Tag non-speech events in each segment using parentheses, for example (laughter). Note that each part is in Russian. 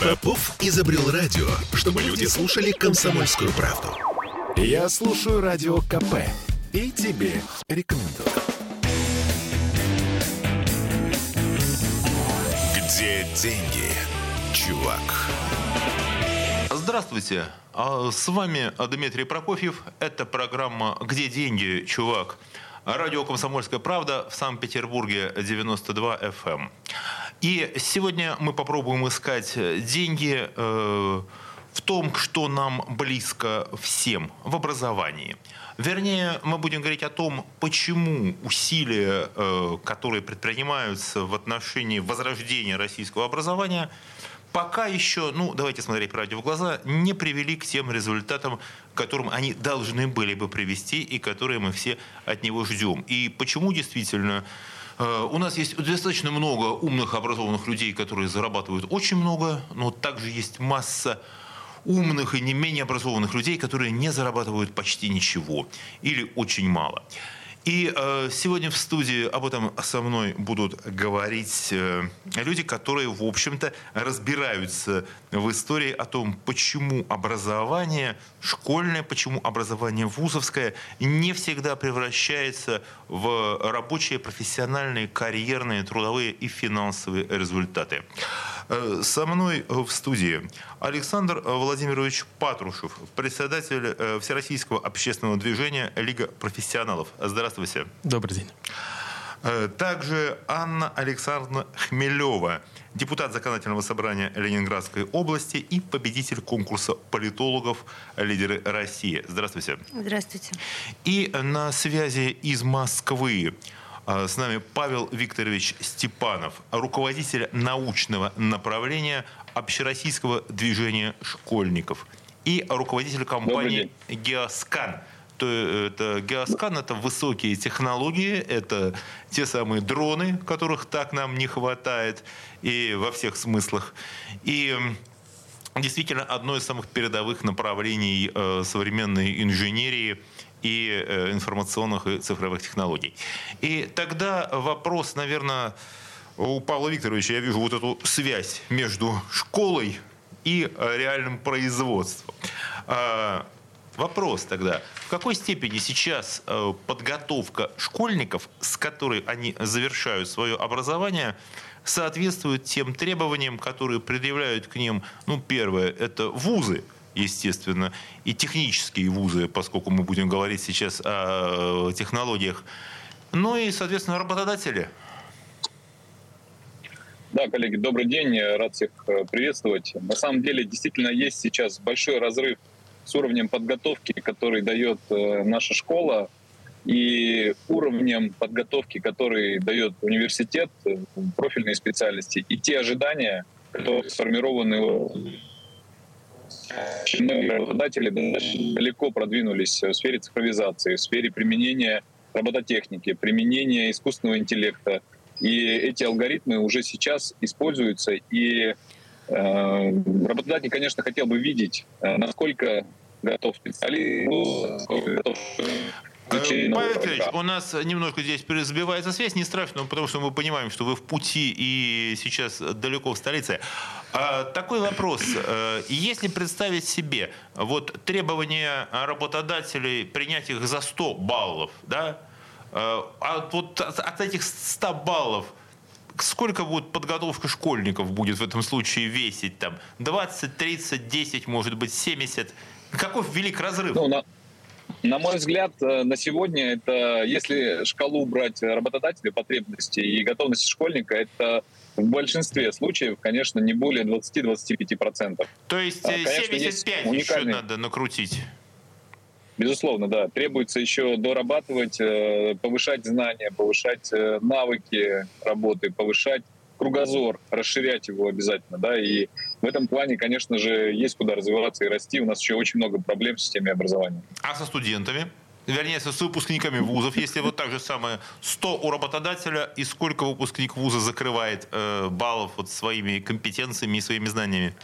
Попов изобрел радио, чтобы люди слушали комсомольскую правду. Я слушаю радио КП и тебе рекомендую. Где деньги, чувак? Здравствуйте, а с вами Дмитрий Прокофьев. Это программа «Где деньги, чувак?» Радио «Комсомольская правда» в Санкт-Петербурге 92 FM. И сегодня мы попробуем искать деньги э, в том, что нам близко всем в образовании. Вернее, мы будем говорить о том, почему усилия, э, которые предпринимаются в отношении возрождения российского образования – пока еще, ну, давайте смотреть правде в глаза, не привели к тем результатам, к которым они должны были бы привести и которые мы все от него ждем. И почему действительно э, у нас есть достаточно много умных, образованных людей, которые зарабатывают очень много, но также есть масса умных и не менее образованных людей, которые не зарабатывают почти ничего или очень мало. И э, сегодня в студии об этом со мной будут говорить э, люди, которые, в общем-то, разбираются в истории о том, почему образование школьное, почему образование вузовское не всегда превращается в рабочие, профессиональные, карьерные, трудовые и финансовые результаты. Э, со мной в студии Александр Владимирович Патрушев, председатель э, Всероссийского общественного движения Лига профессионалов. Здравствуйте. Добрый день. Э, также Анна Александровна Хмелева, депутат Законодательного собрания Ленинградской области и победитель конкурса политологов «Лидеры России». Здравствуйте. Здравствуйте. И на связи из Москвы с нами Павел Викторович Степанов, руководитель научного направления общероссийского движения школьников и руководитель компании «Геоскан». То, это, Геоскан – это высокие технологии, это те самые дроны, которых так нам не хватает, и во всех смыслах. И действительно одно из самых передовых направлений э, современной инженерии – и э, информационных и цифровых технологий. И тогда вопрос, наверное, у Павла Викторовича, я вижу вот эту связь между школой и э, реальным производством. А, вопрос тогда, в какой степени сейчас э, подготовка школьников, с которой они завершают свое образование, соответствует тем требованиям, которые предъявляют к ним, ну, первое, это вузы, естественно, и технические вузы, поскольку мы будем говорить сейчас о технологиях, ну и, соответственно, работодатели. Да, коллеги, добрый день, рад всех э, приветствовать. На самом деле, действительно, есть сейчас большой разрыв с уровнем подготовки, который дает э, наша школа, и уровнем подготовки, который дает университет, э, профильные специальности, и те ожидания, которые сформированы Многие работодатели далеко продвинулись в сфере цифровизации, в сфере применения робототехники, применения искусственного интеллекта. И эти алгоритмы уже сейчас используются. И э, работодатель, конечно, хотел бы видеть, э, насколько готов специалист, готов Павел Викторович, у нас немножко здесь сбивается связь, не страшно, потому что мы понимаем, что вы в пути и сейчас далеко в столице. А, такой вопрос. Э, если представить себе вот требования работодателей принять их за 100 баллов, да, э, а вот от этих 100 баллов сколько будет подготовка школьников будет в этом случае весить? Там 20, 30, 10, может быть, 70? Каков велик разрыв? Ну, на, на мой взгляд, э, на сегодня это, если шкалу брать работодателя потребностей и готовности школьника, это в большинстве случаев, конечно, не более 20-25%. То есть а, конечно, 75 уникальные... еще надо накрутить? Безусловно, да. Требуется еще дорабатывать, э, повышать знания, повышать э, навыки работы, повышать кругозор, расширять его обязательно, да, и в этом плане, конечно же, есть куда развиваться и расти. У нас еще очень много проблем в системе образования. А со студентами? Вернее, с выпускниками вузов, если вот так же самое, 100 у работодателя, и сколько выпускник вуза закрывает э, баллов вот своими компетенциями и своими знаниями?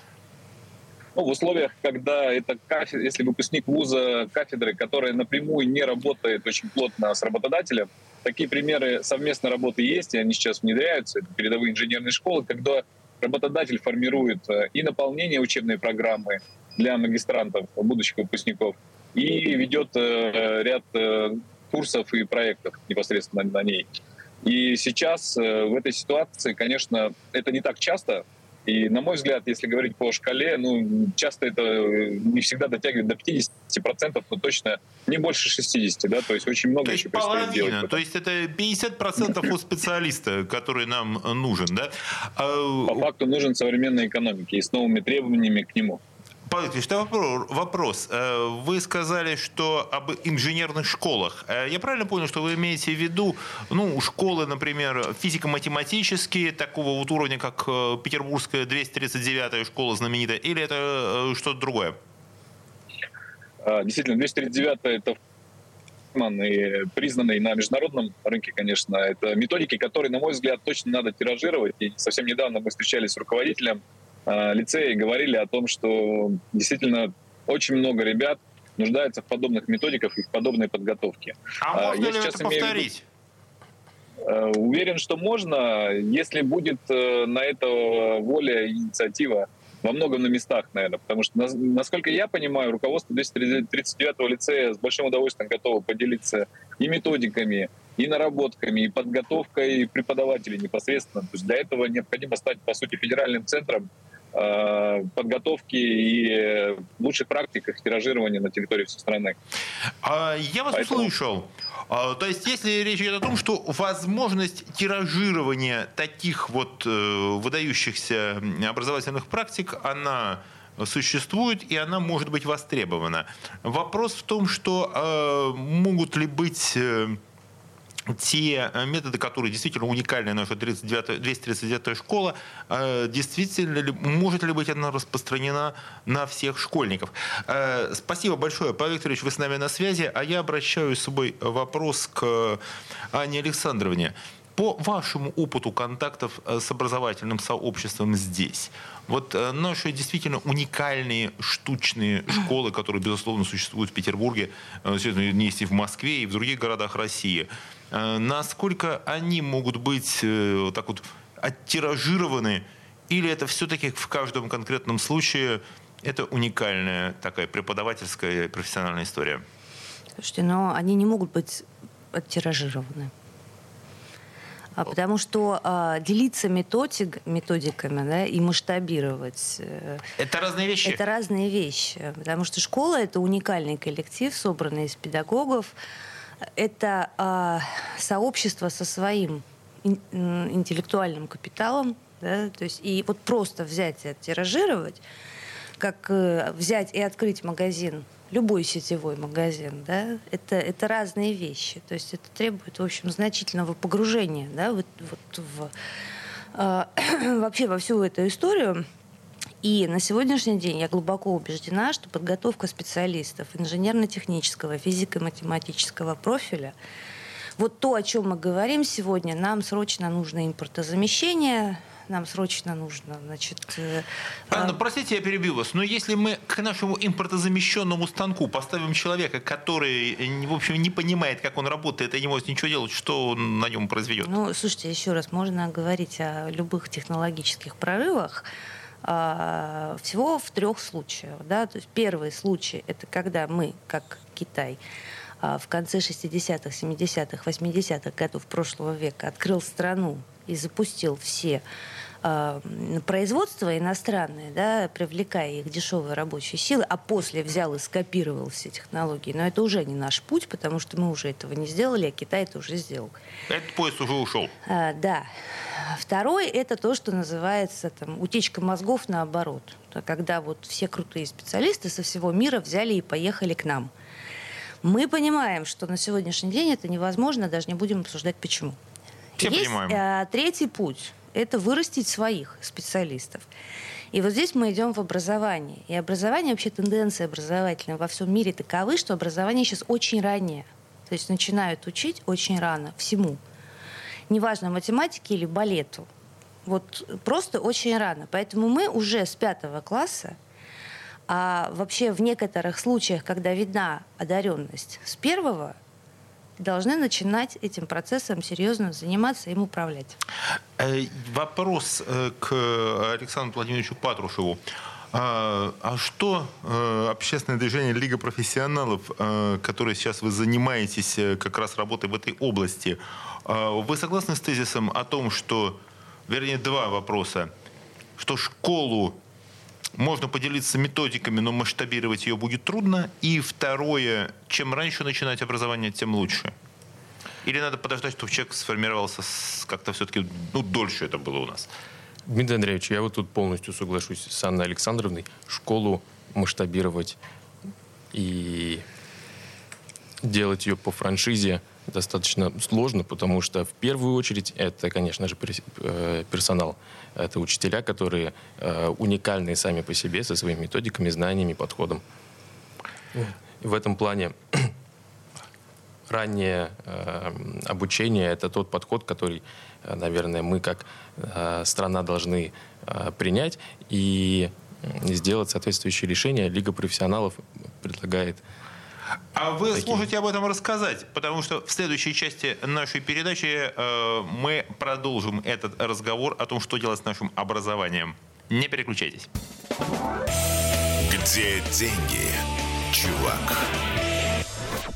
Ну, в условиях, когда это кафедра, если выпускник вуза кафедры, которая напрямую не работает очень плотно с работодателем, такие примеры совместной работы есть, и они сейчас внедряются. Это передовые инженерные школы, когда работодатель формирует э, и наполнение учебной программы для магистрантов, будущих выпускников, и ведет э, ряд курсов и проектов непосредственно на ней. И сейчас в этой ситуации, конечно, это не так часто, и, на мой взгляд, если говорить по шкале, ну, часто это не всегда дотягивает до 50%, но точно не больше 60%, да, то есть очень много то еще половина, делать. То есть это 50% у специалиста, который нам нужен, да? А по факту нужен современной экономике и с новыми требованиями к нему. Павел Ильич, вопрос. Э, вы сказали, что об инженерных школах. Э, я правильно понял, что вы имеете в виду ну, школы, например, физико-математические, такого вот уровня, как э, Петербургская 239-я школа знаменитая, или это что-то другое? Действительно, 239-я это и признанные на международном рынке, конечно, это методики, которые, на мой взгляд, точно надо тиражировать. И совсем недавно мы встречались с руководителем Э, лицеи говорили о том, что действительно очень много ребят нуждаются в подобных методиках и в подобной подготовке. А можно Я ли это повторить? Виду, э, уверен, что можно, если будет э, на это воля и инициатива во многом на местах, наверное. Потому что, насколько я понимаю, руководство 239-го лицея с большим удовольствием готово поделиться и методиками, и наработками, и подготовкой преподавателей непосредственно. То есть для этого необходимо стать, по сути, федеральным центром Э, подготовки и лучших практик их тиражирования на территории всей страны. А, я вас Поэтому... услышал. А, то есть, если речь идет о том, что возможность тиражирования таких вот э, выдающихся образовательных практик, она существует и она может быть востребована. Вопрос в том, что э, могут ли быть э, те э, методы, которые действительно уникальны, наша 39, 239 школа, э, действительно ли, может ли быть она распространена на всех школьников? Э, спасибо большое, Павел Викторович, вы с нами на связи, а я обращаю с собой вопрос к Анне Александровне. По вашему опыту контактов с образовательным сообществом здесь, вот наши действительно уникальные штучные (clears throat) школы, которые, безусловно, существуют в Петербурге, есть и в Москве, и в других городах России – насколько они могут быть э, так вот оттиражированы, или это все-таки в каждом конкретном случае это уникальная такая преподавательская профессиональная история? Слушайте, но они не могут быть оттиражированы. А потому что а, делиться методик, методиками да, и масштабировать... Э, это разные вещи? Это разные вещи. Потому что школа — это уникальный коллектив, собранный из педагогов, это э, сообщество со своим интеллектуальным капиталом, да, то есть и вот просто взять и оттиражировать, как э, взять и открыть магазин, любой сетевой магазин, да, это, это разные вещи. То есть это требует, в общем, значительного погружения, да, вот, вот в, э, (clears throat) вообще во всю эту историю. И на сегодняшний день я глубоко убеждена, что подготовка специалистов инженерно-технического, физико-математического профиля вот то, о чем мы говорим сегодня, нам срочно нужно импортозамещение, нам срочно нужно, значит... Э, Анна, а... простите, я перебил вас, но если мы к нашему импортозамещенному станку поставим человека, который, в общем, не понимает, как он работает, и не может ничего делать, что он на нем произведет? Ну, слушайте, еще раз, можно говорить о любых технологических прорывах, а, всего в трех случаях. Да? То есть первый случай – это когда мы, как Китай, а, в конце 60-х, 70-х, 80-х годов прошлого века открыл страну и запустил все производство иностранное, да, привлекая их дешевые рабочие силы, а после взял и скопировал все технологии. Но это уже не наш путь, потому что мы уже этого не сделали, а Китай это уже сделал. Этот поезд уже ушел. А, да. Второй – это то, что называется там, утечка мозгов наоборот. Когда вот все крутые специалисты со всего мира взяли и поехали к нам. Мы понимаем, что на сегодняшний день это невозможно, даже не будем обсуждать почему. Все Есть понимаем. А, третий путь – это вырастить своих специалистов. И вот здесь мы идем в образование. И образование, вообще тенденции образовательные во всем мире таковы, что образование сейчас очень раннее. То есть начинают учить очень рано всему неважно, математике или балету. Вот просто очень рано. Поэтому мы уже с пятого класса, а вообще в некоторых случаях, когда видна одаренность с первого, должны начинать этим процессом серьезно заниматься, им управлять. Э, вопрос э, к Александру Владимировичу Патрушеву. А, а что э, общественное движение Лига профессионалов, которое сейчас вы занимаетесь как раз работой в этой области, вы согласны с тезисом о том, что, вернее, два вопроса, что школу можно поделиться методиками, но масштабировать ее будет трудно. И второе, чем раньше начинать образование, тем лучше. Или надо подождать, чтобы человек сформировался как-то все-таки, ну, дольше это было у нас? Дмитрий Андреевич, я вот тут полностью соглашусь с Анной Александровной. Школу масштабировать и делать ее по франшизе достаточно сложно, потому что в первую очередь это, конечно же, э, персонал. Это учителя, которые э, уникальные сами по себе, со своими методиками, знаниями, подходом. В этом плане (clears throat) раннее э, обучение – это тот подход, который, наверное, мы как страна должны принять и сделать соответствующее решение. Лига профессионалов предлагает а вы такие. сможете об этом рассказать, потому что в следующей части нашей передачи э, мы продолжим этот разговор о том, что делать с нашим образованием. Не переключайтесь. Где деньги, чувак?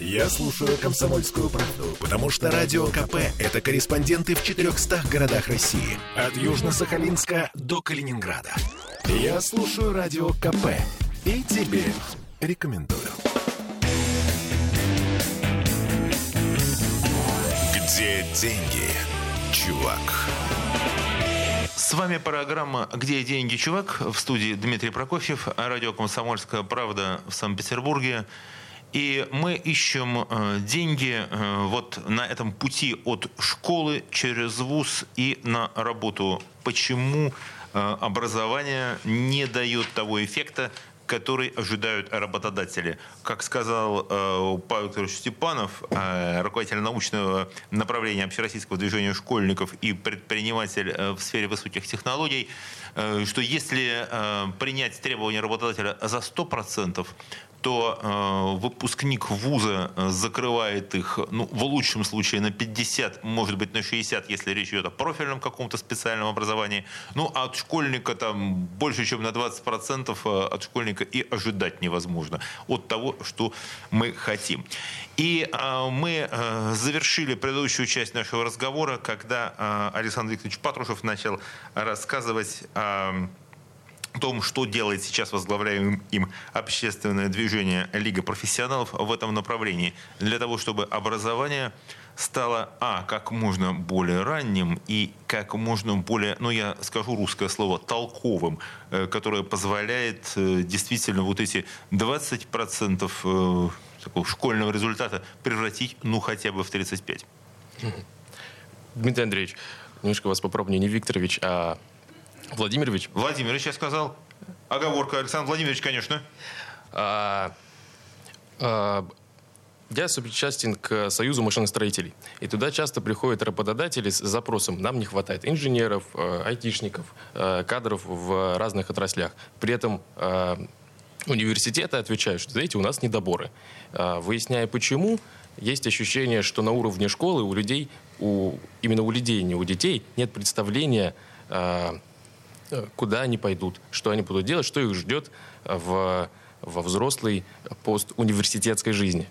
Я слушаю «Комсомольскую правду», потому что «Радио КП» — это корреспонденты в 400 городах России. От Южно-Сахалинска до Калининграда. Я слушаю «Радио КП» и тебе рекомендую. Где деньги, чувак? С вами программа «Где деньги, чувак?» В студии Дмитрий Прокофьев, радио «Комсомольская правда» в Санкт-Петербурге. И мы ищем э, деньги э, вот на этом пути от школы через вуз и на работу. Почему э, образование не дает того эффекта, который ожидают работодатели. Как сказал э, Павел Викторович Степанов, э, руководитель научного направления общероссийского движения школьников и предприниматель э, в сфере высоких технологий, э, что если э, принять требования работодателя за 100%, то э, выпускник вуза э, закрывает их, ну, в лучшем случае на 50, может быть, на 60, если речь идет о профильном каком-то специальном образовании. Ну, а от школьника там больше, чем на 20% э, от школьника и ожидать невозможно от того, что мы хотим. И э, мы э, завершили предыдущую часть нашего разговора, когда э, Александр Викторович Патрушев начал рассказывать о том, что делает сейчас возглавляемым им общественное движение Лига профессионалов в этом направлении, для того, чтобы образование стало, а, как можно более ранним и как можно более, ну, я скажу русское слово, толковым, э, которое позволяет э, действительно вот эти 20% э, такого школьного результата превратить, ну, хотя бы в 35. Дмитрий Андреевич, немножко вас попробую не Викторович, а Владимирович? Владимирович, я сказал. Оговорка. Александр Владимирович, конечно. А, а, я сопричастен к Союзу машиностроителей. И туда часто приходят работодатели с запросом. Нам не хватает инженеров, э, айтишников, э, кадров в разных отраслях. При этом э, университеты отвечают, что, знаете, у нас недоборы. Выясняя почему, есть ощущение, что на уровне школы у людей, у, именно у людей, не у детей, нет представления куда они пойдут, что они будут делать, что их ждет в, во взрослой постуниверситетской жизни.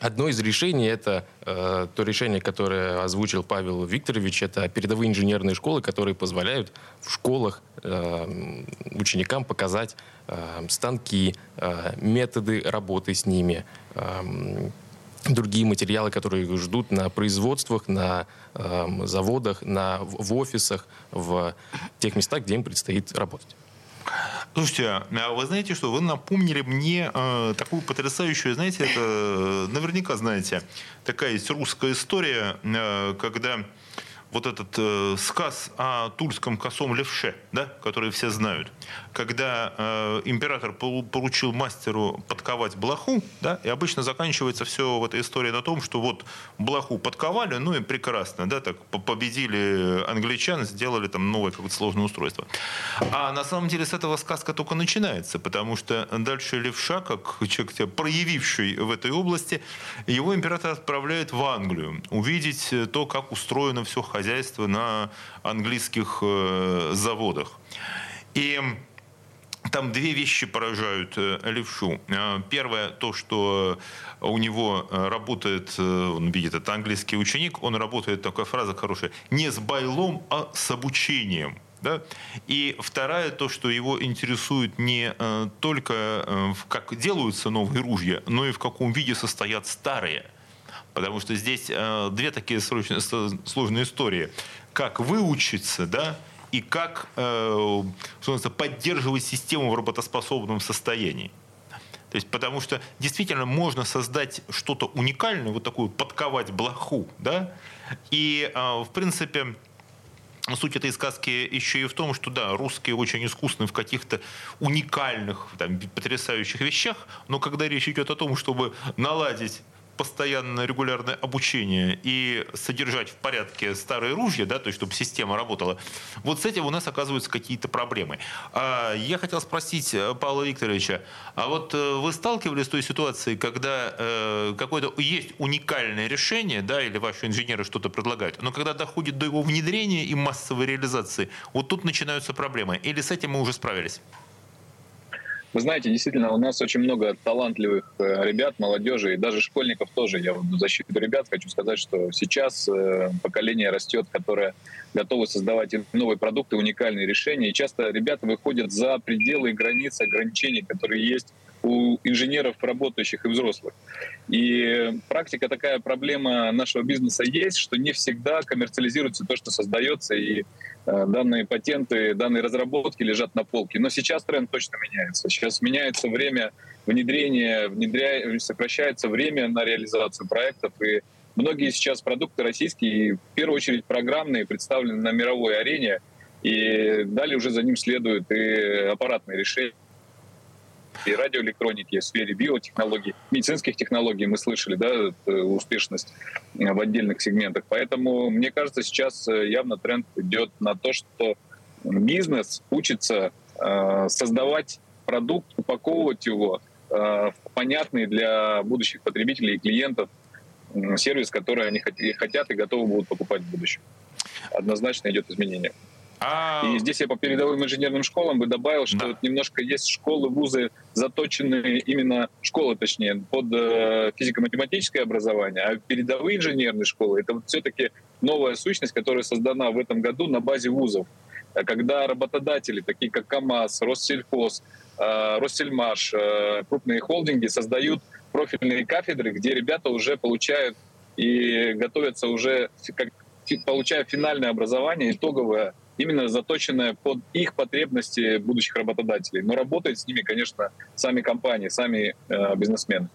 Одно из решений это э, то решение, которое озвучил Павел Викторович, это передовые инженерные школы, которые позволяют в школах э, ученикам показать э, станки, э, методы работы с ними, э, другие материалы, которые ждут на производствах, на э, заводах, на, в офисах, в тех местах, где им предстоит работать. Слушайте, а вы знаете что? Вы напомнили мне э, такую потрясающую, знаете, это э, наверняка знаете, такая есть русская история, э, когда вот этот э, сказ о тульском косом левше, да, который все знают, когда э, император поручил мастеру подковать блоху, да, и обычно заканчивается все в этой истории на том, что вот блоху подковали, ну и прекрасно, да, так победили англичан, сделали там новое какое-то сложное устройство. А на самом деле с этого сказка только начинается, потому что дальше левша, как человек, проявивший в этой области, его император отправляет в Англию увидеть то, как устроено все хозяйство хозяйства на английских э, заводах. И там две вещи поражают э, левшу. Э, первое, то, что у него работает, он видит, это английский ученик, он работает, такая фраза хорошая, не с байлом, а с обучением. Да? И второе, то, что его интересует не только, как делаются новые ружья, но и в каком виде состоят старые. Потому что здесь э, две такие срочные, сложные истории. Как выучиться, да, и как э, поддерживать систему в работоспособном состоянии. То есть, потому что действительно можно создать что-то уникальное, вот такую подковать блоху, да, и, э, в принципе, Суть этой сказки еще и в том, что да, русские очень искусны в каких-то уникальных, там, потрясающих вещах, но когда речь идет о том, чтобы наладить постоянное регулярное обучение и содержать в порядке старые ружья, да, то есть чтобы система работала, вот с этим у нас оказываются какие-то проблемы. А, я хотел спросить э, Павла Викторовича, а вот э, вы сталкивались с той ситуацией, когда э, какое-то есть уникальное решение, да, или ваши инженеры что-то предлагают, но когда доходит до его внедрения и массовой реализации, вот тут начинаются проблемы. Или с этим мы уже справились? Вы знаете, действительно, у нас очень много талантливых э, ребят, молодежи и даже школьников тоже. Я в защиту ребят хочу сказать, что сейчас э, поколение растет, которое готово создавать новые продукты, уникальные решения. И часто ребята выходят за пределы и границы ограничений, которые есть у инженеров, работающих и взрослых. И практика такая проблема нашего бизнеса есть, что не всегда коммерциализируется то, что создается, и э, данные патенты, данные разработки лежат на полке. Но сейчас тренд точно меняется. Сейчас меняется время внедрения, внедря... сокращается время на реализацию проектов, и многие сейчас продукты российские, в первую очередь программные, представлены на мировой арене, и далее уже за ним следуют и аппаратные решения и радиоэлектроники, в сфере биотехнологий, медицинских технологий мы слышали, да, успешность э, в отдельных сегментах. Поэтому, мне кажется, сейчас э, явно тренд идет на то, что бизнес учится э, создавать продукт, упаковывать его в понятный для будущих потребителей и клиентов сервис, который они хотят и готовы будут покупать в будущем. Однозначно идет изменение. А... И здесь я по передовым инженерным школам бы добавил, что да. вот немножко есть школы, вузы, заточенные именно, школы точнее, под э, физико-математическое образование, а передовые инженерные школы — это вот все-таки новая сущность, которая создана в этом году на базе вузов. А когда работодатели, такие как КАМАЗ, Россельхоз, э, Россельмаш, э, крупные холдинги создают профильные кафедры, где ребята уже получают и готовятся уже, как, получая финальное образование, итоговое, именно заточенная под их потребности будущих работодателей. Но работают с ними, конечно, сами компании, сами э, бизнесмены.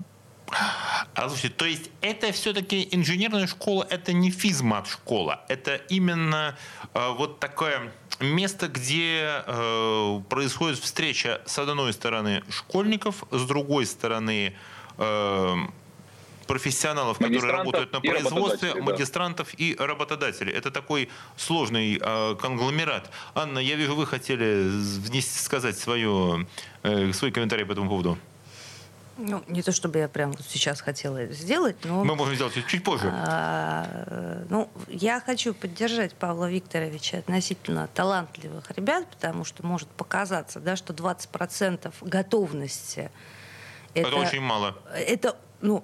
А слушайте, то есть это все-таки инженерная школа, это не физмат-школа, это именно э, вот такое место, где э, происходит встреча с одной стороны школьников, с другой стороны э, профессионалов, которые работают на производстве, да. магистрантов и работодателей. Это такой сложный э, конгломерат. Анна, я вижу, вы хотели внести, сказать свое, э, свой комментарий по этому поводу. Ну, не то чтобы я прямо сейчас хотела это сделать, но... Мы можем сделать это чуть позже. А, ну, я хочу поддержать Павла Викторовича относительно талантливых ребят, потому что может показаться, да, что 20% готовности... Это, это очень мало. Это, ну,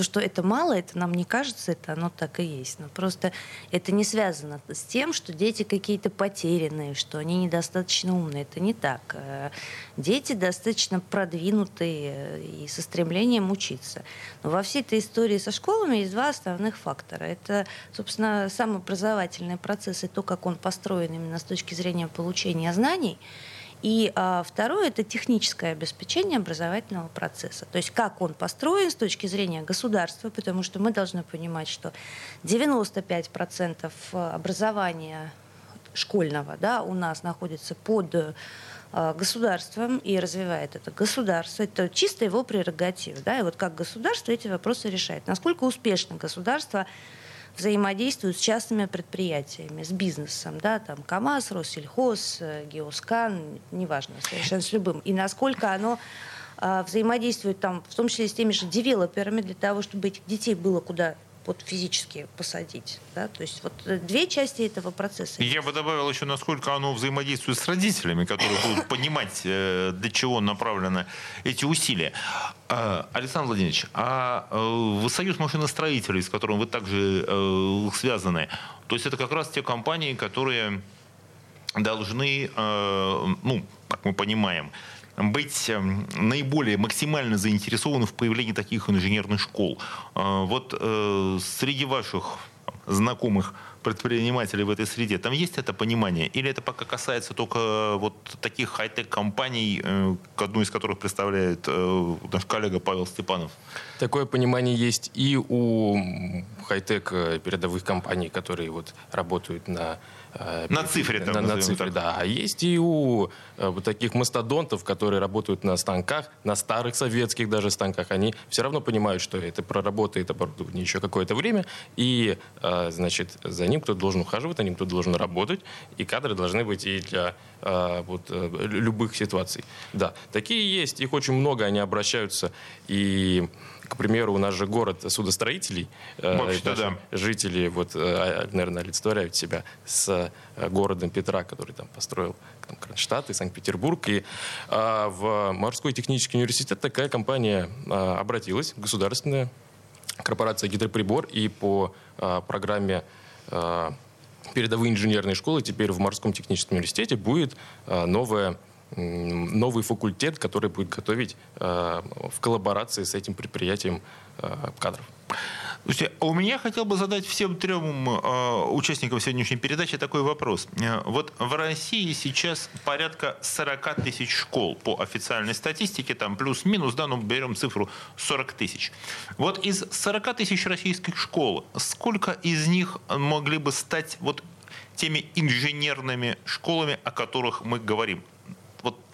то, что это мало, это нам не кажется, это оно так и есть. Но просто это не связано с тем, что дети какие-то потерянные, что они недостаточно умные. Это не так. Э, дети достаточно продвинутые э, и со стремлением учиться. Но во всей этой истории со школами есть два основных фактора. Это, собственно, сам образовательный процесс и то, как он построен именно с точки зрения получения знаний – И а, второе – это техническое обеспечение образовательного процесса. То есть как он построен с точки зрения государства, потому что мы должны понимать, что 95% образования школьного да, у нас находится под а, государством и развивает это государство. Это чисто его прерогатива. Да? И вот как государство эти вопросы решает. Насколько успешно государство взаимодействует с частными предприятиями, с бизнесом, да, там КАМАЗ, Россельхоз, э, Геоскан, неважно, совершенно с любым. И насколько оно а, взаимодействует там, в том числе с теми же девелоперами, для того, чтобы этих детей было куда вот физически посадить. Да? То есть вот э, две части этого процесса. Я бы добавил еще, насколько оно взаимодействует с родителями, которые (laughs) будут понимать, э, для чего направлены эти усилия. А, Александр Владимирович, а э, союз машиностроителей, с которым вы также связаны, то есть это как раз те компании, которые должны, ну, как мы понимаем, быть эм, наиболее максимально заинтересованы в появлении таких инженерных школ. А, вот э, среди ваших знакомых предпринимателей в этой среде, там есть это понимание? Или это пока касается только вот таких хай-тек компаний, э, одну из которых представляет э, наш коллега Павел Степанов? Такое понимание есть и у хай-тек передовых компаний, которые вот работают на Э, на цифре там, на, на цифре, так. да. А есть и у э, вот таких мастодонтов, которые работают на станках, на старых советских даже станках, они все равно понимают, что это проработает оборудование еще какое-то время, и, э, значит, за ним кто-то должен ухаживать, за ним кто-то должен работать, и кадры должны быть и для вот, любых ситуаций. Да, такие есть, их очень много, они обращаются и к примеру, у нас же город судостроителей. Вообще, да. Жители, вот, а, наверное, олицетворяют себя с э, городом Петра, который там построил там, Кронштадт и Санкт-Петербург. И а, в морской технический университет такая компания а, обратилась, государственная корпорация «Гидроприбор», и по а, программе а, передовые инженерные школы теперь в морском техническом университете будет а, новая новый факультет, который будет готовить э, в коллаборации с этим предприятием э, кадров. Слушайте, а у меня хотел бы задать всем трем э, участникам сегодняшней передачи такой вопрос. Э, вот в России сейчас порядка 40 тысяч школ по официальной статистике, там плюс-минус, да, ну берем цифру 40 тысяч. Вот из 40 тысяч российских школ, сколько из них могли бы стать вот теми инженерными школами, о которых мы говорим?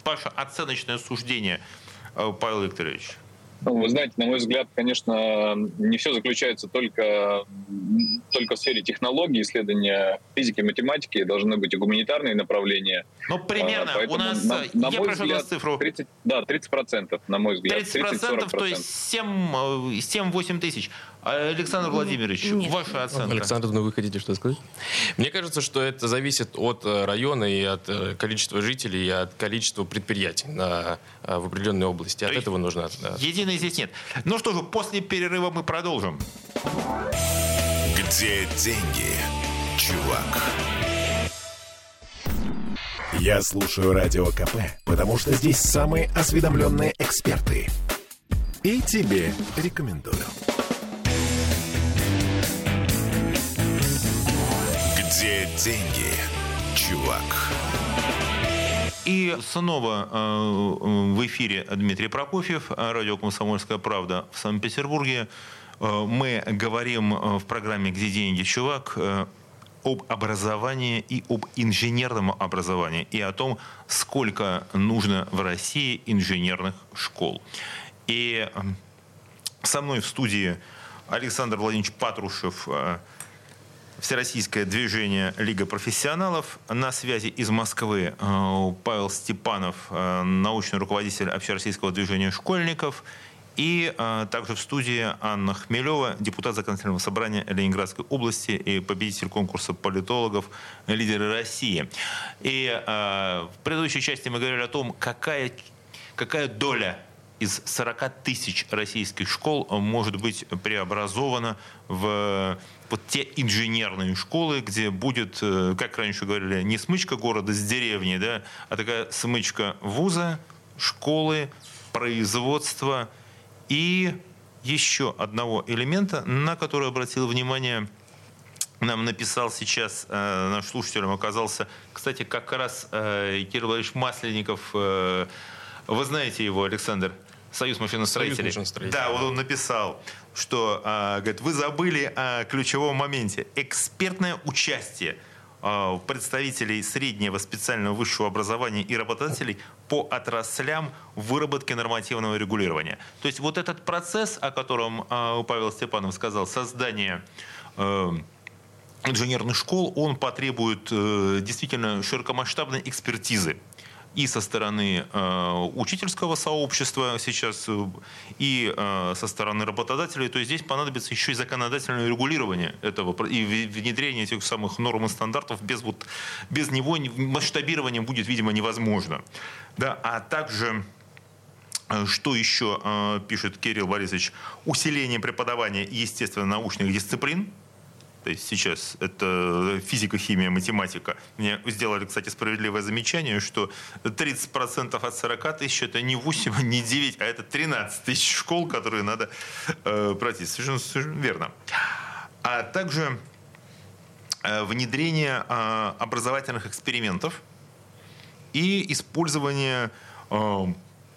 Ваше оценочное суждение, э, Павел Викторович? Ну, вы знаете, на мой взгляд, конечно, не все заключается только, только в сфере технологий, исследования физики, математики, должны быть и гуманитарные направления. Ну, примерно, а, у нас, на, на я прошу взгляд, цифру. 30, да, 30%, на мой взгляд. 30%, 30 то есть 7-8 э, тысяч. Александр Владимирович, Нет. ваша оценка? Александр, ну вы хотите что сказать? Мне кажется, что это зависит от э, района и от э, количества жителей, и от количества предприятий на, в определенной области. От этого нужно... Да. Единой здесь нет. Ну что же, после перерыва мы продолжим. Где деньги, чувак? Я слушаю Радио КП, потому что здесь самые осведомленные эксперты. И тебе рекомендую. Где деньги, чувак? И снова э, в эфире Дмитрий Прокофьев, радио «Комсомольская правда» в Санкт-Петербурге. Э, мы говорим э, в программе «Где деньги, чувак?» об образовании и об инженерном образовании и о том, сколько нужно в России инженерных школ. И со мной в студии Александр Владимирович Патрушев, Всероссийское движение Лига профессионалов. На связи из Москвы э, Павел Степанов, э, научный руководитель Общероссийского движения школьников. И э, также в студии Анна Хмелева, депутат Законодательного собрания Ленинградской области и победитель конкурса политологов «Лидеры России». И в предыдущей части мы говорили о том, какая, какая доля из 40 тысяч российских школ может быть преобразована в вот те инженерные школы, где будет, э, как раньше говорили, не смычка города с деревни, да, а такая смычка вуза, школы, производства и еще одного элемента, на который обратил внимание нам написал сейчас э, наш слушателем оказался, кстати, как раз э, Кирилл Владимирович Масленников, э, вы знаете его, Александр, Союз машиностроителей. Союз машиностроителей. Да, вот он написал, что, э, говорит, вы забыли о ключевом моменте. Экспертное участие э, представителей среднего специального высшего образования и работодателей по отраслям выработки нормативного регулирования. То есть вот этот процесс, о котором э, Павел Степанов сказал, создание инженерных школ, он потребует э, действительно широкомасштабной экспертизы и со стороны э, учительского сообщества сейчас, э, и э, со стороны работодателей. То есть здесь понадобится еще и законодательное регулирование этого и внедрение этих самых норм и стандартов. Без, вот, без него масштабирование будет, видимо, невозможно. Да, а также что еще пишет Кирилл Борисович? Усиление преподавания естественно-научных дисциплин – то есть сейчас это физика, химия, математика. Мне сделали, кстати, справедливое замечание, что 30% от 40 тысяч это не 8, (laughs) не 9, а это 13 тысяч школ, которые надо э, пройти. Совершенно, совершенно верно. А также э, внедрение э, образовательных экспериментов и использование э,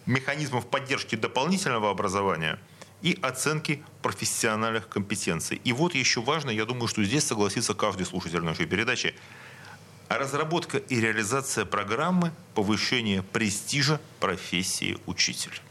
механизмов поддержки дополнительного образования – и оценки профессиональных компетенций. И вот еще важно, я думаю, что здесь согласится каждый слушатель нашей передачи, разработка и реализация программы повышения престижа профессии учитель.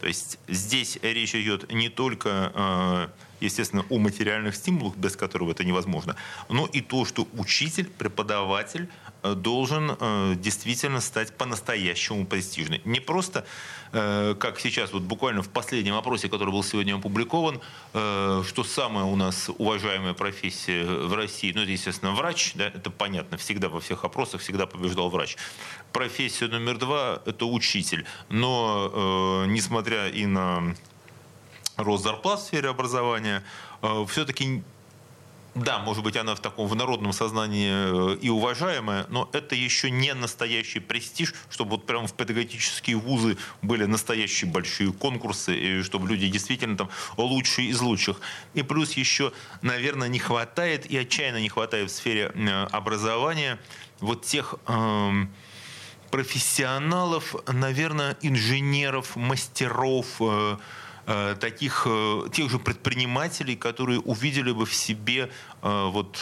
То есть здесь речь идет не только, э, естественно, о материальных стимулах, без которых это невозможно, но и то, что учитель, преподаватель Э, должен э, действительно стать по-настоящему престижным. Не просто, э, как сейчас, вот буквально в последнем опросе, который был сегодня опубликован, что самая у нас уважаемая профессия в России, ну, это, естественно, врач, да, это понятно, всегда во всех опросах всегда побеждал врач. Профессия номер два – это учитель. Но, несмотря и на рост зарплат в сфере образования, все-таки да, может быть, она в таком в народном сознании э, и уважаемая, но это еще не настоящий престиж, чтобы вот прямо в педагогические вузы были настоящие большие конкурсы, и чтобы люди действительно там лучшие из лучших. И плюс еще, наверное, не хватает, и отчаянно не хватает в сфере э, образования вот тех... Эм, профессионалов, наверное, инженеров, мастеров, э, Э, таких, э, тех же предпринимателей, которые увидели бы в себе э, вот,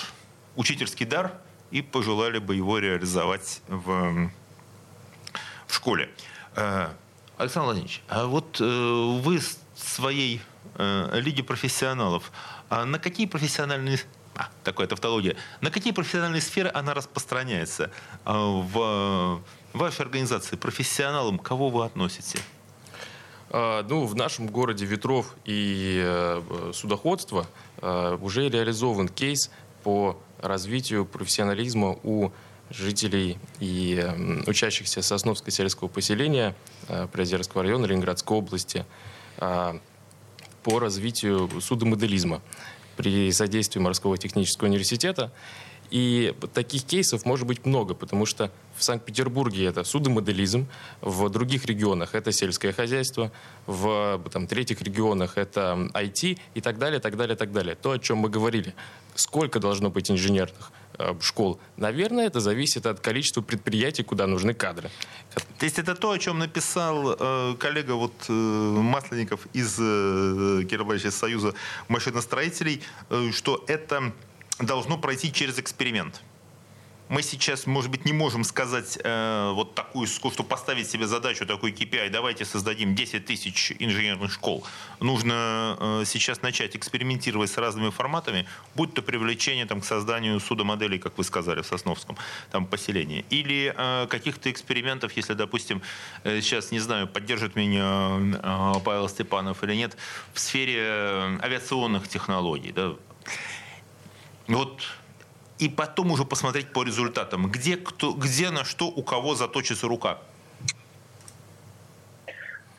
учительский дар и пожелали бы его реализовать в, в школе. Александр Владимирович, а вот вы своей лиге профессионалов, а на какие профессиональные а, такая тавтология. На какие профессиональные сферы она распространяется? В вашей организации профессионалам кого вы относите? А, ну, в нашем городе ветров и э, судоходства э, уже реализован кейс по развитию профессионализма у жителей и учащихся Сосновского сельского поселения э, Приозерского района Ленинградской области а, по развитию судомоделизма при содействии Морского технического университета. И таких кейсов может быть много, потому что в Санкт-Петербурге это судомоделизм, в других регионах это сельское хозяйство, в там, третьих регионах это IT и так далее, так далее, так далее. То, о чем мы говорили. Сколько должно быть инженерных э, школ? Наверное, это зависит от количества предприятий, куда нужны кадры. То есть это то, о чем написал э, коллега вот, э, Масленников из э, Кировича Союза машиностроителей, э, что это должно пройти через эксперимент. Мы сейчас, может быть, не можем сказать э, вот такую, что поставить себе задачу, такой KPI, давайте создадим 10 тысяч инженерных школ. Нужно э, сейчас начать экспериментировать с разными форматами, будь то привлечение там, к созданию судомоделей, как вы сказали, в Сосновском там, поселении, или э, каких-то экспериментов, если, допустим, э, сейчас, не знаю, поддержит меня э, Павел Степанов или нет, в сфере э, авиационных технологий. Да, вот и потом уже посмотреть по результатам, где, кто, где на что у кого заточится рука.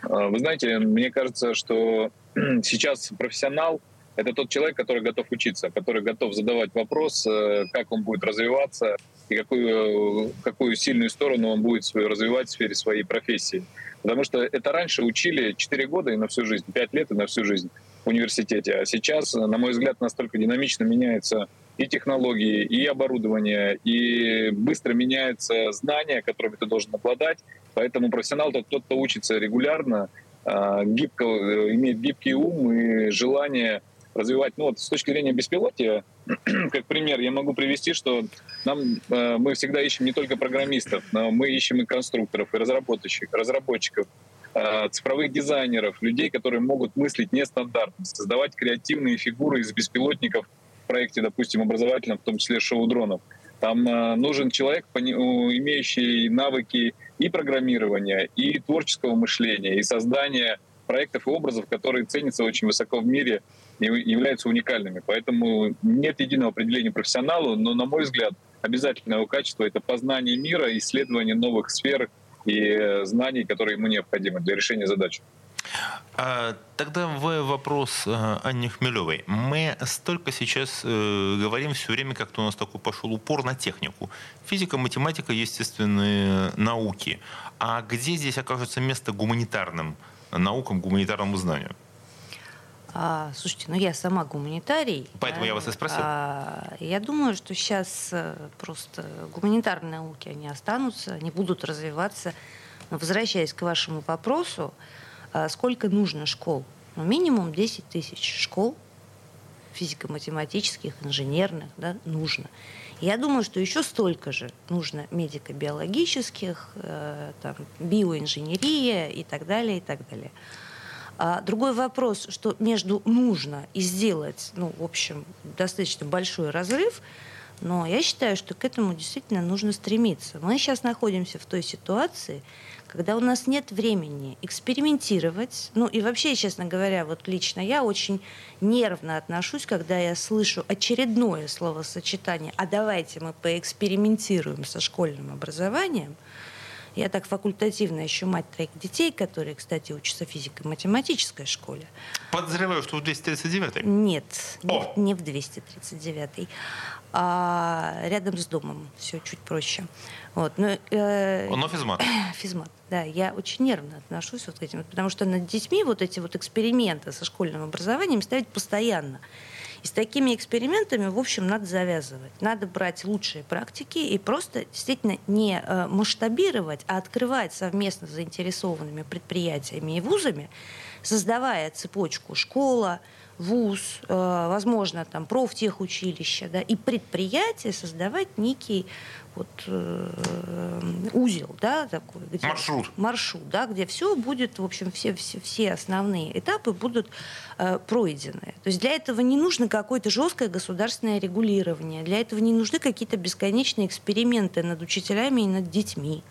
А, вы знаете, мне кажется, что (clears throat) сейчас профессионал — это тот человек, который готов учиться, который готов задавать вопрос, э, как он будет развиваться и какую, какую сильную сторону он будет свою развивать в сфере своей профессии. Потому что это раньше учили 4 года и на всю жизнь, 5 лет и на всю жизнь университете. А сейчас, на мой взгляд, настолько динамично меняется и технологии, и оборудование, и быстро меняются знания, которыми ты должен обладать. Поэтому профессионал тот, тот кто учится регулярно, а, гибко, э, имеет гибкий ум и желание развивать. Ну вот с точки зрения беспилотия, (clears throat) как пример, я могу привести, что нам, э, мы всегда ищем не только программистов, но мы ищем и конструкторов, и разработчиков, разработчиков цифровых дизайнеров, людей, которые могут мыслить нестандартно, создавать креативные фигуры из беспилотников в проекте, допустим, образовательном, в том числе шоу-дронов. Там э, нужен человек, имеющий навыки и программирования, и творческого мышления, и создания проектов и образов, которые ценятся очень высоко в мире и являются уникальными. Поэтому нет единого определения профессионалу, но, на мой взгляд, обязательное его качество — это познание мира, исследование новых сфер и э, знаний, которые ему необходимы для решения задач. А, тогда вопрос э, Анне Хмелевой. Мы столько сейчас э, говорим все время, как-то у нас такой пошел упор на технику. Физика, математика, естественные науки. А где здесь окажется место гуманитарным наукам, гуманитарному знанию? А, слушайте, ну я сама гуманитарий. Поэтому да, я вас и спросил. А, я думаю, что сейчас э, просто гуманитарные науки, они останутся, они будут развиваться. Но возвращаясь к вашему вопросу, а сколько нужно школ? Ну, минимум 10 тысяч школ физико-математических, инженерных, да, нужно. Я думаю, что еще столько же нужно медико-биологических, э, там, биоинженерия и так далее, и так далее. А другой вопрос, что между нужно и сделать, ну, в общем, достаточно большой разрыв, но я считаю, что к этому действительно нужно стремиться. Мы сейчас находимся в той ситуации, когда у нас нет времени экспериментировать. Ну и вообще, честно говоря, вот лично я очень нервно отношусь, когда я слышу очередное словосочетание «а давайте мы поэкспериментируем со школьным образованием», я так факультативно еще мать троих детей, которые, кстати, учатся в физико-математической школе. Подозреваю, что в 239-й? Нет, О! не, не в 239-й, а рядом с домом. Все чуть проще. Вот. Но, э, Но физмат. (coughs) Физмат, да. Я очень нервно отношусь вот к этим, потому что над детьми вот эти вот эксперименты со школьным образованием ставить постоянно. И с такими экспериментами, в общем, надо завязывать. Надо брать лучшие практики и просто действительно не э, масштабировать, а открывать совместно с заинтересованными предприятиями и вузами, создавая цепочку школа, вуз, э, возможно, там профтехучилище, да, и предприятие создавать некий вот э, узел, да, такой, где, маршрут, маршрут, да, где все будет, в общем, все все, все основные этапы будут э, пройдены. То есть для этого не нужно какое-то жесткое государственное регулирование, для этого не нужны какие-то бесконечные эксперименты над учителями и над детьми.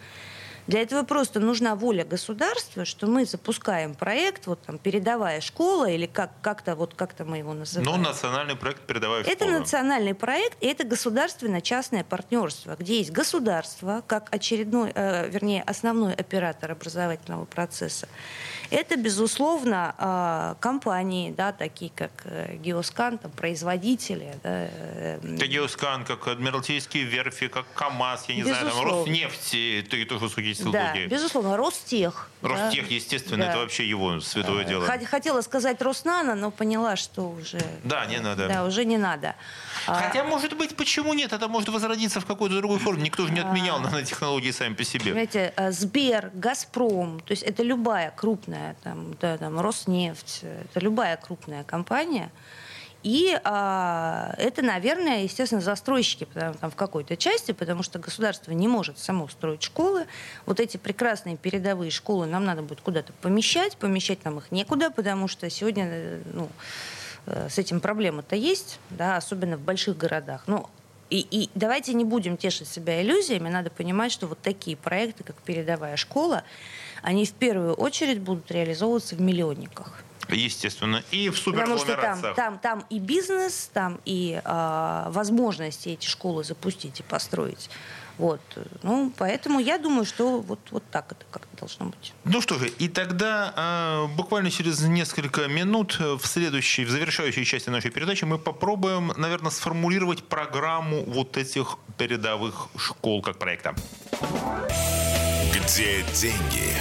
Для этого просто нужна воля государства, что мы запускаем проект, вот там передовая школа или как, как-то вот как-то мы его называем. Ну, национальный проект передовая школа. Это национальный проект, и это государственно-частное партнерство, где есть государство как очередной, э, вернее, основной оператор образовательного процесса. Это, безусловно, а, компании, да, такие как э, Геоскан, там, производители. Да, э, это Геоскан, как Адмиралтейские верфи, как КАМАЗ, я не безусловно. знаю, там, Роснефть, ты тоже технологии. Да, безусловно, Ростех. Ростех, да. естественно, да. это вообще его святое дело. Хотела сказать Роснано, но поняла, что уже... Да, не надо. Да, уже не надо. А Хотя, может быть, почему нет? Это может возродиться в какой-то другой форме. Никто же не отменял нанотехнологии сами по себе. Понимаете, э, Сбер, Газпром, то есть это любая крупная, там, да, там, Роснефть, это любая крупная компания, и а, это, наверное, естественно, застройщики потому, там, в какой-то части, потому что государство не может само строить школы. Вот эти прекрасные передовые школы нам надо будет куда-то помещать. Помещать нам их некуда, потому что сегодня э, ну, с этим проблема-то есть, да, особенно в больших городах. Ну, и, и давайте не будем тешить себя иллюзиями, надо понимать, что вот такие проекты, как передовая школа, они в первую очередь будут реализовываться в миллионниках. Естественно. И в Потому что там, там, там и бизнес, там и э, возможности эти школы запустить и построить вот. Ну, поэтому я думаю, что вот, вот так это как должно быть. Ну что же, и тогда э, буквально через несколько минут в следующей, в завершающей части нашей передачи мы попробуем, наверное, сформулировать программу вот этих передовых школ как проекта. Где деньги,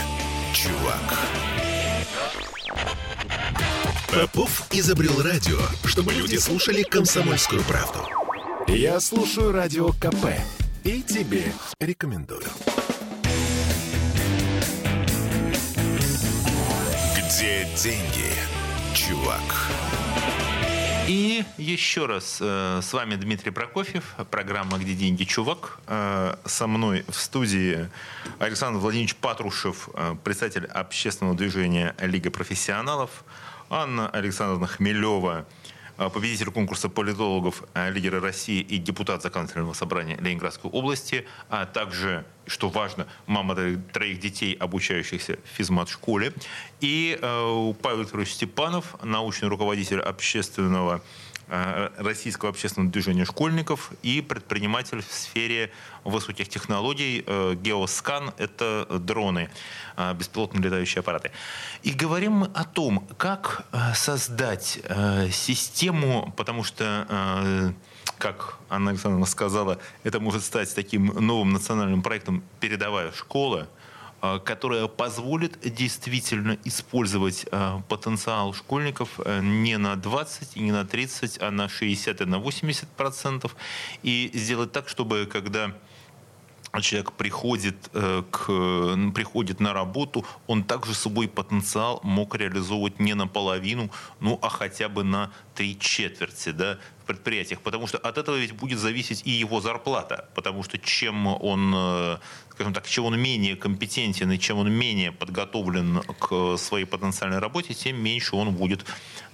чувак? Попов изобрел радио, чтобы люди слушали комсомольскую правду. Я слушаю Радио КП и тебе рекомендую. Где деньги, чувак? И еще раз э, с вами Дмитрий Прокофьев, программа «Где деньги, чувак?». Э, со мной в студии Александр Владимирович Патрушев, э, председатель общественного движения «Лига профессионалов», Анна Александровна Хмелева, победитель конкурса политологов э, «Лидеры России» и депутат Законодательного собрания Ленинградской области, а также, что важно, мама троих детей, обучающихся в физмат-школе, и э, Павел Викторович Степанов, научный руководитель общественного Э, российского общественного движения школьников и предприниматель в сфере высоких технологий. Э, Геоскан — это дроны, э, беспилотные летающие аппараты. И говорим мы о том, как создать систему, потому что как Анна Александровна сказала, это может стать таким новым национальным проектом «Передовая школа», Э, которая позволит действительно использовать э, потенциал школьников э, не на 20 и не на 30, а на 60 и на 80 процентов. И сделать так, чтобы когда человек приходит, к, приходит на работу, он также свой потенциал мог реализовывать не наполовину, ну а хотя бы на три четверти да, в предприятиях. Потому что от этого ведь будет зависеть и его зарплата. Потому что чем он скажем так, чем он менее компетентен и чем он менее подготовлен к своей потенциальной работе, тем меньше он будет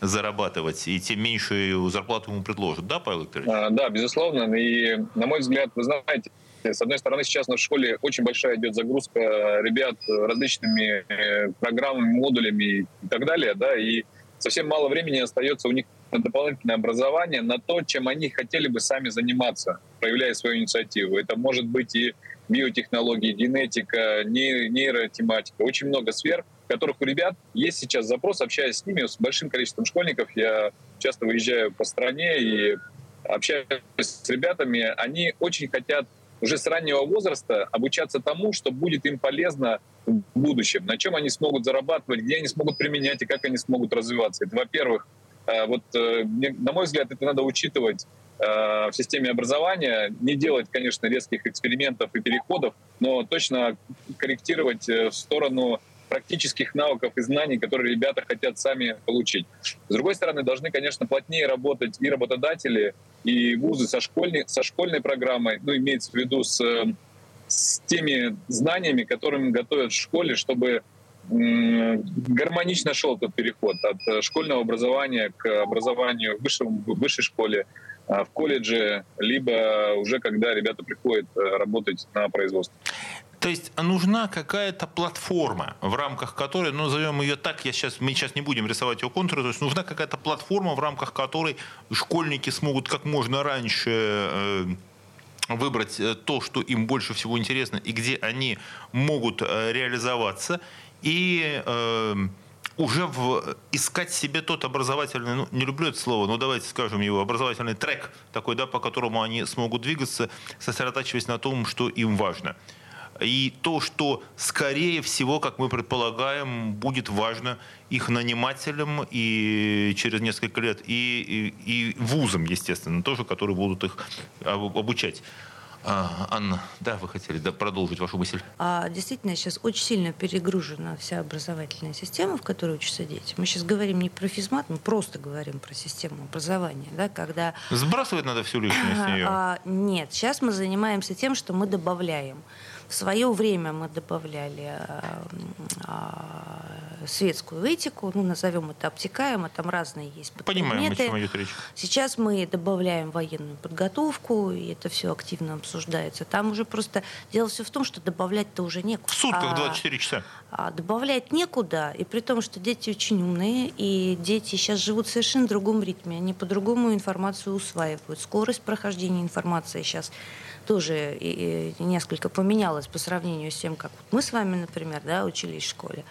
зарабатывать, и тем меньшую зарплату ему предложат. Да, Павел Викторович? А, да, безусловно. И, на мой взгляд, вы знаете, с одной стороны, сейчас нашей школе очень большая идет загрузка ребят различными э, программами, модулями и так далее, да, и совсем мало времени остается у них на дополнительное образование, на то, чем они хотели бы сами заниматься, проявляя свою инициативу. Это может быть и биотехнологии, генетика, нейротематика, очень много сфер, в которых у ребят есть сейчас запрос, общаясь с ними, с большим количеством школьников. Я часто выезжаю по стране и общаюсь с ребятами, они очень хотят уже с раннего возраста обучаться тому, что будет им полезно в будущем, на чем они смогут зарабатывать, где они смогут применять и как они смогут развиваться. Это, во-первых, э, вот, э, на мой взгляд, это надо учитывать Э, в системе образования, не делать, конечно, резких экспериментов и переходов, но точно корректировать в сторону практических навыков и знаний, которые ребята хотят сами получить. С другой стороны, должны, конечно, плотнее работать и работодатели, и вузы со школьной, со школьной программой, ну, имеется в виду с, с теми знаниями, которыми готовят в школе, чтобы гармонично шел этот переход от э, школьного образования к образованию в, высшем, в высшей школе, а, в колледже, либо уже когда ребята приходят э, работать на производство. То есть нужна какая-то платформа, в рамках которой, ну, назовем ее так, я сейчас, мы сейчас не будем рисовать ее контуры, то есть нужна какая-то платформа, в рамках которой школьники смогут как можно раньше э, выбрать э, то, что им больше всего интересно, и где они могут реализоваться, и уже в, искать себе тот образовательный, ну, не люблю это слово, но давайте скажем его, образовательный трек, такой, да, по которому они смогут двигаться, сосредотачиваясь на том, что им важно. И то, что, скорее всего, как мы предполагаем, будет важно их нанимателям и через несколько лет, и, и, и вузам, естественно, тоже, которые будут их обучать. А, Анна, да, вы хотели да, продолжить вашу мысль? А, действительно, сейчас очень сильно перегружена вся образовательная система, в которой учатся дети. Мы сейчас говорим не про физмат, мы просто говорим про систему образования. Да, когда... Сбрасывать надо всю лишнюю с нее? А, нет, сейчас мы занимаемся тем, что мы добавляем. В свое время мы добавляли а, а, светскую этику, ну, назовем это обтекаемо, там разные есть Понимаем, о чем идет речь. Сейчас мы добавляем военную подготовку, и это все активно обсуждается. Там уже просто дело все в том, что добавлять-то уже некуда. В сутках 24 а, часа. А добавлять некуда, и при том, что дети очень умные, и дети сейчас живут в совершенно другом ритме, они по-другому информацию усваивают. Скорость прохождения информации сейчас тоже несколько поменялась по сравнению с тем, как мы с вами, например, да, учились в школе.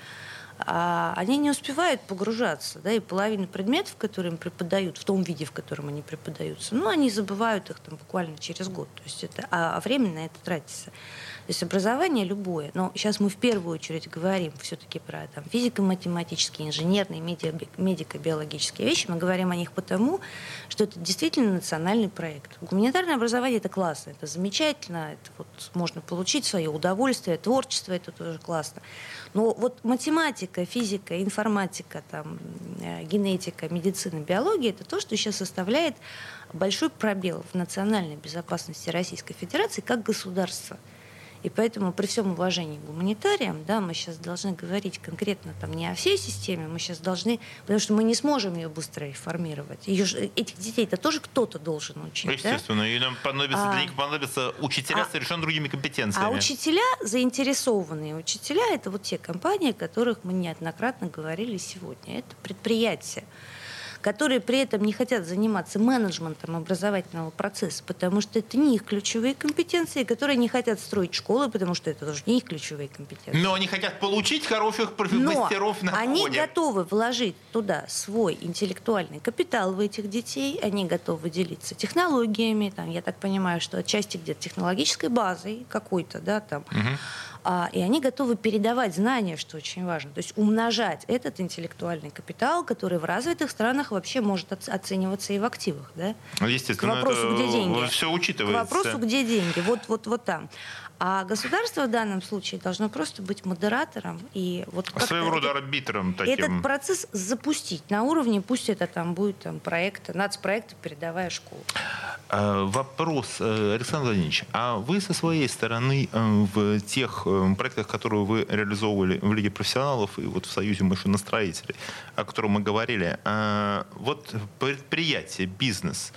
А они не успевают погружаться, да, и половину предметов, которые им преподают, в том виде, в котором они преподаются, ну, они забывают их там буквально через год, то есть это, а, а время на это тратится. Есть образование любое, но сейчас мы в первую очередь говорим все-таки про там, физико-математические, инженерные, медико-биологические вещи. Мы говорим о них потому, что это действительно национальный проект. Гуманитарное образование это классно, это замечательно, это вот можно получить свое удовольствие, творчество это тоже классно. Но вот математика, физика, информатика, там, э, генетика, медицина, биология это то, что сейчас составляет большой пробел в национальной безопасности Российской Федерации как государства. И поэтому при всем уважении к гуманитариям, да, мы сейчас должны говорить конкретно там не о всей системе, мы сейчас должны, потому что мы не сможем ее быстро реформировать. Ее, этих детей-то тоже кто-то должен учить. Естественно, да? и нам понадобится, а, для них понадобятся учителя а, с совершенно другими компетенциями. А учителя, заинтересованные учителя, это вот те компании, о которых мы неоднократно говорили сегодня. Это предприятия которые при этом не хотят заниматься менеджментом образовательного процесса, потому что это не их ключевые компетенции, которые не хотят строить школы, потому что это тоже не их ключевые компетенции. Но они хотят получить хороших мастеров на они входе. готовы вложить туда свой интеллектуальный капитал в этих детей, они готовы делиться технологиями, там, я так понимаю, что отчасти где-то технологической базой какой-то, да, там, угу и они готовы передавать знания, что очень важно, то есть умножать этот интеллектуальный капитал, который в развитых странах вообще может оцениваться и в активах, да? Ну, естественно, К вопросу, где деньги. Все учитывается. К вопросу, где деньги. Вот, вот, вот там. А государство в данном случае должно просто быть модератором и вот своего рода арбитром таким. Этот процесс запустить на уровне, пусть это там будет там проект, нацпроект передовая школа. А, вопрос, э, Александр Владимирович, а вы со своей стороны э, в тех э, проектах, которые вы реализовывали в Лиге профессионалов и вот в Союзе машиностроителей, о котором мы говорили, а, вот предприятие, бизнес,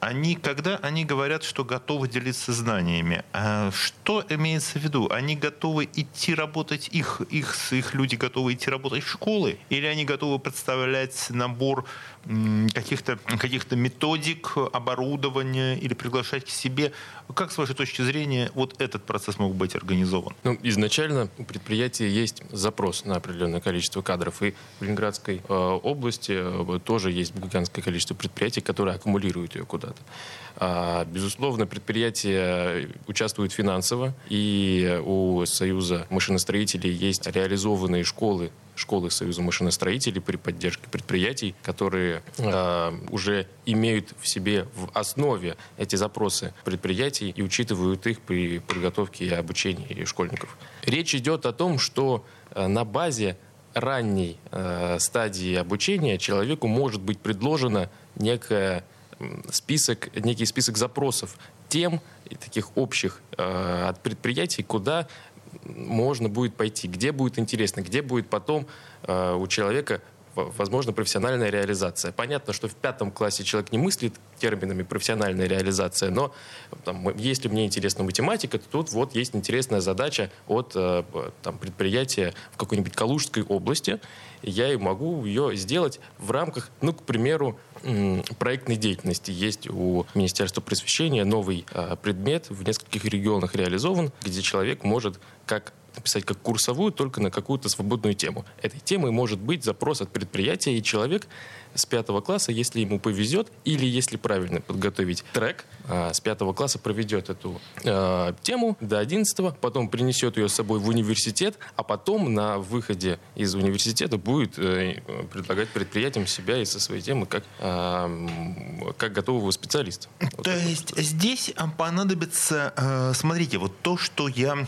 они, когда они говорят, что готовы делиться знаниями, а что имеется в виду? Они готовы идти работать, их, их, их люди готовы идти работать в школы? Или они готовы представлять набор каких-то каких методик, оборудования или приглашать к себе? Как, с вашей точки зрения, вот этот процесс мог быть организован? Ну, изначально у предприятия есть запрос на определенное количество кадров. И в Ленинградской э, области э, тоже есть гигантское количество предприятий, которые аккумулируют ее куда-то. А, безусловно, предприятие участвует финансово, и у Союза машиностроителей есть реализованные школы школы Союза машиностроителей при поддержке предприятий, которые э, уже имеют в себе в основе эти запросы предприятий и учитывают их при подготовке и обучении школьников. Речь идет о том, что э, на базе ранней э, стадии обучения человеку может быть предложена некая список, некий список запросов тем таких общих э, от предприятий, куда можно будет пойти, где будет интересно, где будет потом э, у человека возможно, профессиональная реализация. Понятно, что в пятом классе человек не мыслит терминами профессиональная реализация, но там, если мне интересна математика, то тут вот есть интересная задача от э, там, предприятия в какой-нибудь Калужской области. Я могу ее сделать в рамках, ну, к примеру, проектной деятельности. Есть у Министерства просвещения новый э, предмет в нескольких регионах реализован, где человек может как написать как курсовую только на какую-то свободную тему. Этой темой может быть запрос от предприятия, и человек с пятого класса, если ему повезет, или если правильно подготовить трек, а, с пятого класса проведет эту э, тему до одиннадцатого, потом принесет ее с собой в университет, а потом на выходе из университета будет э, предлагать предприятиям себя и со своей темы как, э, как готового специалиста. То вот есть здесь понадобится, э, смотрите, вот то, что я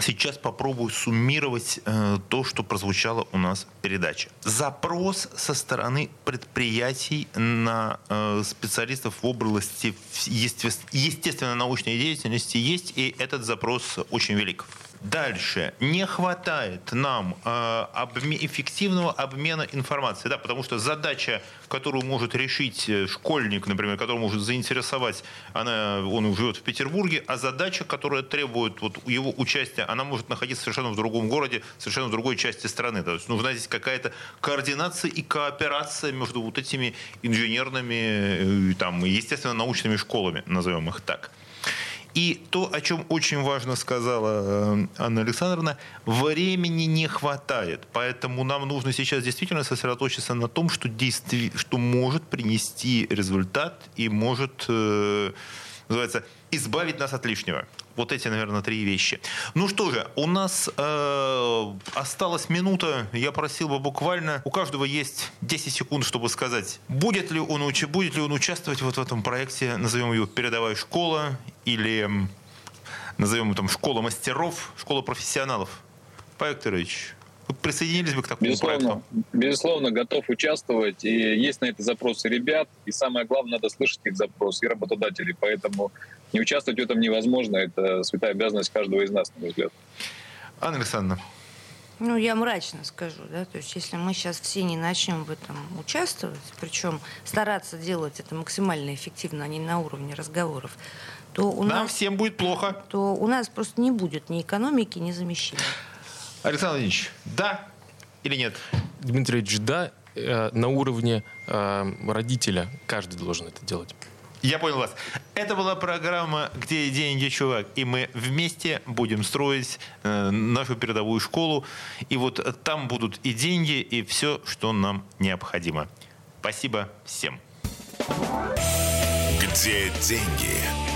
Сейчас попробую суммировать э, то, что прозвучало у нас в передаче. Запрос со стороны предприятий на э, специалистов в области естественно-научной деятельности есть, и этот запрос очень велик. Дальше. Не хватает нам э, обме- эффективного обмена информацией. Да, потому что задача, которую может решить э, школьник, например, который может заинтересовать, она, он живет в Петербурге, а задача, которая требует вот, его участия, она может находиться совершенно в другом городе, совершенно в другой части страны. То есть нужна здесь какая-то координация и кооперация между вот этими инженерными, э, там, естественно, научными школами, назовем их так. И то, о чем очень важно сказала э, Анна Александровна, времени не хватает. Поэтому нам нужно сейчас действительно сосредоточиться на том, что, действи... что может принести результат и может, э, называется, избавить нас от лишнего. Вот эти, наверное, три вещи. Ну что же, у нас э, осталась минута. Я просил бы буквально, у каждого есть 10 секунд, чтобы сказать, будет ли он, будет ли он участвовать вот в этом проекте, назовем его «Передовая школа» или назовем его там «Школа мастеров», «Школа профессионалов». Павел Викторович, вы присоединились бы к такому безусловно, проекту? Безусловно, готов участвовать. И есть на это запросы ребят. И самое главное, надо слышать их запросы и работодателей. Поэтому не участвовать в этом невозможно. Это святая обязанность каждого из нас, на мой взгляд. Анна Александровна. Ну, я мрачно скажу, да, то есть если мы сейчас все не начнем в этом участвовать, причем стараться делать это максимально эффективно, а не на уровне разговоров, то у Нам нас... всем будет плохо. То у нас просто не будет ни экономики, ни замещения. Александр Владимирович, да или нет? Дмитрий Ильич, да, э, на уровне э, родителя каждый должен это делать. Я понял вас. Это была программа «Где деньги, чувак?» И мы вместе будем строить э, нашу передовую школу. И вот там будут и деньги, и все, что нам необходимо. Спасибо всем. Где деньги,